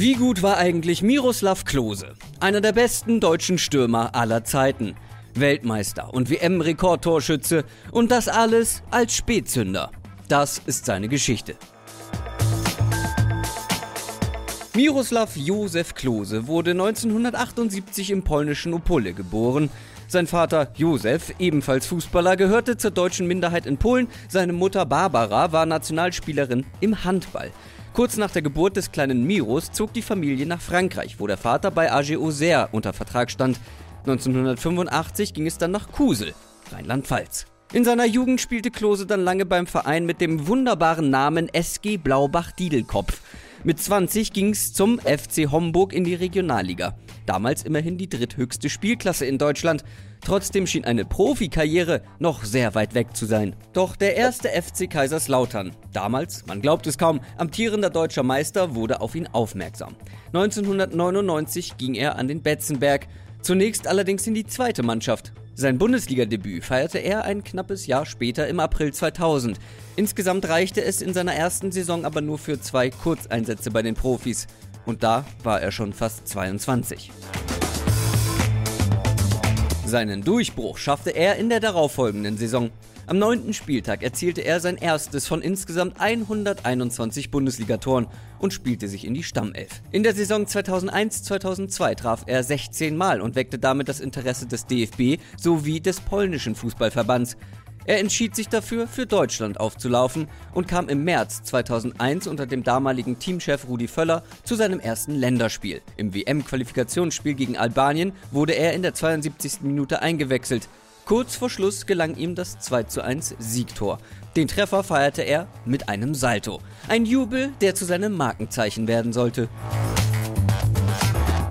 Wie gut war eigentlich Miroslav Klose? Einer der besten deutschen Stürmer aller Zeiten. Weltmeister und WM-Rekordtorschütze und das alles als Spätzünder. Das ist seine Geschichte. Miroslav Josef Klose wurde 1978 im polnischen Opole geboren. Sein Vater Josef, ebenfalls Fußballer, gehörte zur deutschen Minderheit in Polen. Seine Mutter Barbara war Nationalspielerin im Handball. Kurz nach der Geburt des kleinen Miros zog die Familie nach Frankreich, wo der Vater bei AG Auxerre unter Vertrag stand. 1985 ging es dann nach Kusel, Rheinland-Pfalz. In seiner Jugend spielte Klose dann lange beim Verein mit dem wunderbaren Namen SG Blaubach-Diedelkopf. Mit 20 ging es zum FC Homburg in die Regionalliga. Damals immerhin die dritthöchste Spielklasse in Deutschland. Trotzdem schien eine Profikarriere noch sehr weit weg zu sein. Doch der erste FC Kaiserslautern, damals, man glaubt es kaum, amtierender deutscher Meister, wurde auf ihn aufmerksam. 1999 ging er an den Betzenberg, zunächst allerdings in die zweite Mannschaft. Sein Bundesligadebüt feierte er ein knappes Jahr später im April 2000. Insgesamt reichte es in seiner ersten Saison aber nur für zwei Kurzeinsätze bei den Profis. Und da war er schon fast 22. Seinen Durchbruch schaffte er in der darauffolgenden Saison. Am neunten Spieltag erzielte er sein erstes von insgesamt 121 Bundesligatoren und spielte sich in die Stammelf. In der Saison 2001-2002 traf er 16 Mal und weckte damit das Interesse des DFB sowie des polnischen Fußballverbands. Er entschied sich dafür, für Deutschland aufzulaufen und kam im März 2001 unter dem damaligen Teamchef Rudi Völler zu seinem ersten Länderspiel. Im WM-Qualifikationsspiel gegen Albanien wurde er in der 72. Minute eingewechselt. Kurz vor Schluss gelang ihm das 2:1 Siegtor. Den Treffer feierte er mit einem Salto. Ein Jubel, der zu seinem Markenzeichen werden sollte.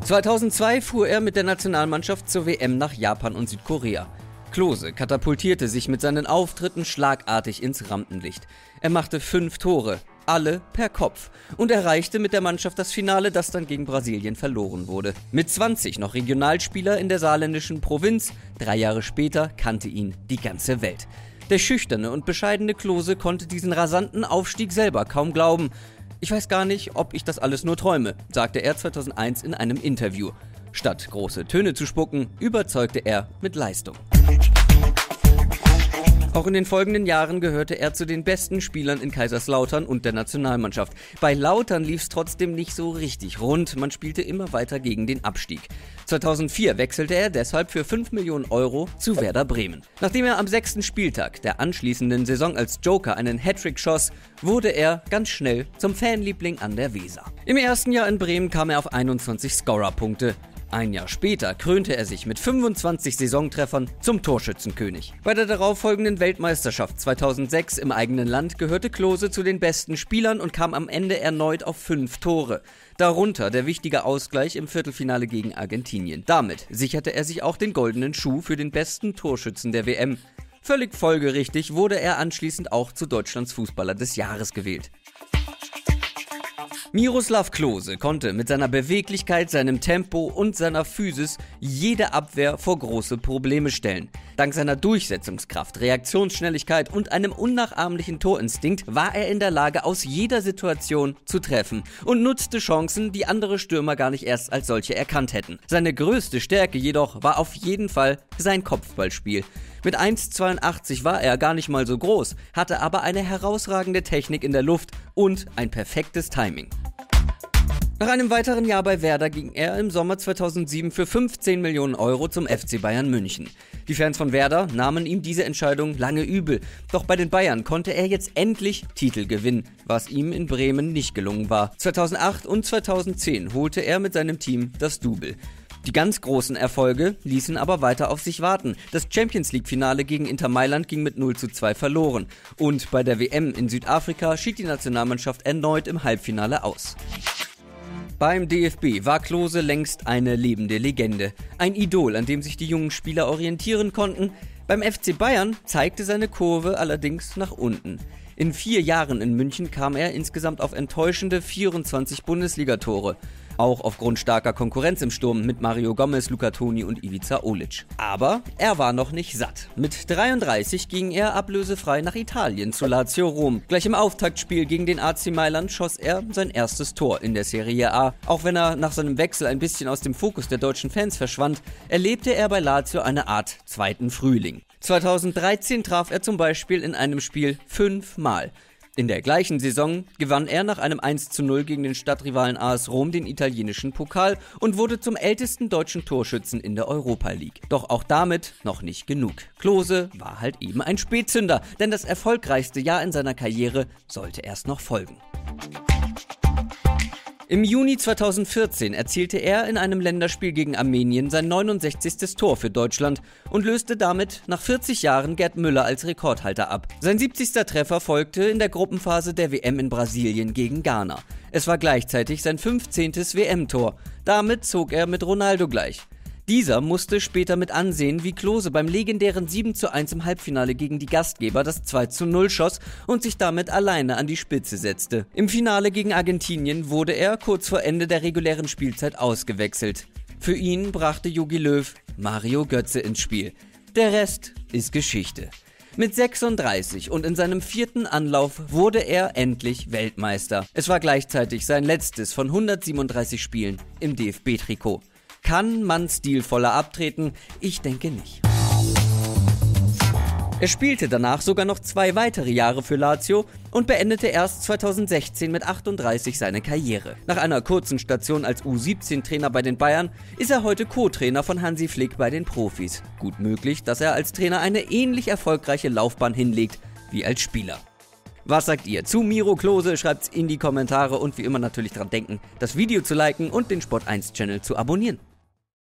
2002 fuhr er mit der Nationalmannschaft zur WM nach Japan und Südkorea. Klose katapultierte sich mit seinen Auftritten schlagartig ins Rampenlicht. Er machte fünf Tore, alle per Kopf und erreichte mit der Mannschaft das Finale, das dann gegen Brasilien verloren wurde. Mit 20 noch Regionalspieler in der saarländischen Provinz, drei Jahre später kannte ihn die ganze Welt. Der schüchterne und bescheidene Klose konnte diesen rasanten Aufstieg selber kaum glauben. Ich weiß gar nicht, ob ich das alles nur träume, sagte er 2001 in einem Interview. Statt große Töne zu spucken, überzeugte er mit Leistung. Auch in den folgenden Jahren gehörte er zu den besten Spielern in Kaiserslautern und der Nationalmannschaft. Bei Lautern lief es trotzdem nicht so richtig rund, man spielte immer weiter gegen den Abstieg. 2004 wechselte er deshalb für 5 Millionen Euro zu Werder Bremen. Nachdem er am sechsten Spieltag der anschließenden Saison als Joker einen Hattrick schoss, wurde er ganz schnell zum Fanliebling an der Weser. Im ersten Jahr in Bremen kam er auf 21 Scorerpunkte. Ein Jahr später krönte er sich mit 25 Saisontreffern zum Torschützenkönig. Bei der darauffolgenden Weltmeisterschaft 2006 im eigenen Land gehörte Klose zu den besten Spielern und kam am Ende erneut auf fünf Tore. Darunter der wichtige Ausgleich im Viertelfinale gegen Argentinien. Damit sicherte er sich auch den goldenen Schuh für den besten Torschützen der WM. Völlig folgerichtig wurde er anschließend auch zu Deutschlands Fußballer des Jahres gewählt. Miroslav Klose konnte mit seiner Beweglichkeit, seinem Tempo und seiner Physis jede Abwehr vor große Probleme stellen. Dank seiner Durchsetzungskraft, Reaktionsschnelligkeit und einem unnachahmlichen Torinstinkt war er in der Lage, aus jeder Situation zu treffen und nutzte Chancen, die andere Stürmer gar nicht erst als solche erkannt hätten. Seine größte Stärke jedoch war auf jeden Fall sein Kopfballspiel. Mit 1,82 war er gar nicht mal so groß, hatte aber eine herausragende Technik in der Luft und ein perfektes Timing. Nach einem weiteren Jahr bei Werder ging er im Sommer 2007 für 15 Millionen Euro zum FC Bayern München. Die Fans von Werder nahmen ihm diese Entscheidung lange übel. Doch bei den Bayern konnte er jetzt endlich Titel gewinnen, was ihm in Bremen nicht gelungen war. 2008 und 2010 holte er mit seinem Team das Double. Die ganz großen Erfolge ließen aber weiter auf sich warten. Das Champions League-Finale gegen Inter Mailand ging mit 0 zu 2 verloren. Und bei der WM in Südafrika schied die Nationalmannschaft erneut im Halbfinale aus. Beim DFB war Klose längst eine lebende Legende. Ein Idol, an dem sich die jungen Spieler orientieren konnten. Beim FC Bayern zeigte seine Kurve allerdings nach unten. In vier Jahren in München kam er insgesamt auf enttäuschende 24 Bundesligatore. Auch aufgrund starker Konkurrenz im Sturm mit Mario Gomez, Luca Toni und Ivica Olic. Aber er war noch nicht satt. Mit 33 ging er ablösefrei nach Italien zu Lazio Rom. Gleich im Auftaktspiel gegen den AC Mailand schoss er sein erstes Tor in der Serie A. Auch wenn er nach seinem Wechsel ein bisschen aus dem Fokus der deutschen Fans verschwand, erlebte er bei Lazio eine Art zweiten Frühling. 2013 traf er zum Beispiel in einem Spiel fünfmal. In der gleichen Saison gewann er nach einem 1 zu 0 gegen den Stadtrivalen AS Rom den italienischen Pokal und wurde zum ältesten deutschen Torschützen in der Europa League. Doch auch damit noch nicht genug. Klose war halt eben ein Spätzünder, denn das erfolgreichste Jahr in seiner Karriere sollte erst noch folgen. Im Juni 2014 erzielte er in einem Länderspiel gegen Armenien sein 69. Tor für Deutschland und löste damit nach 40 Jahren Gerd Müller als Rekordhalter ab. Sein 70. Treffer folgte in der Gruppenphase der WM in Brasilien gegen Ghana. Es war gleichzeitig sein 15. WM-Tor. Damit zog er mit Ronaldo gleich. Dieser musste später mit ansehen, wie Klose beim legendären 7 zu 1 im Halbfinale gegen die Gastgeber das 2 zu 0 schoss und sich damit alleine an die Spitze setzte. Im Finale gegen Argentinien wurde er kurz vor Ende der regulären Spielzeit ausgewechselt. Für ihn brachte Jogi Löw Mario Götze ins Spiel. Der Rest ist Geschichte. Mit 36 und in seinem vierten Anlauf wurde er endlich Weltmeister. Es war gleichzeitig sein letztes von 137 Spielen im DFB-Trikot. Kann man stilvoller abtreten? Ich denke nicht. Er spielte danach sogar noch zwei weitere Jahre für Lazio und beendete erst 2016 mit 38 seine Karriere. Nach einer kurzen Station als U17-Trainer bei den Bayern ist er heute Co-Trainer von Hansi Flick bei den Profis. Gut möglich, dass er als Trainer eine ähnlich erfolgreiche Laufbahn hinlegt wie als Spieler. Was sagt ihr zu Miro Klose? Schreibt's in die Kommentare und wie immer natürlich dran denken, das Video zu liken und den Sport1 Channel zu abonnieren.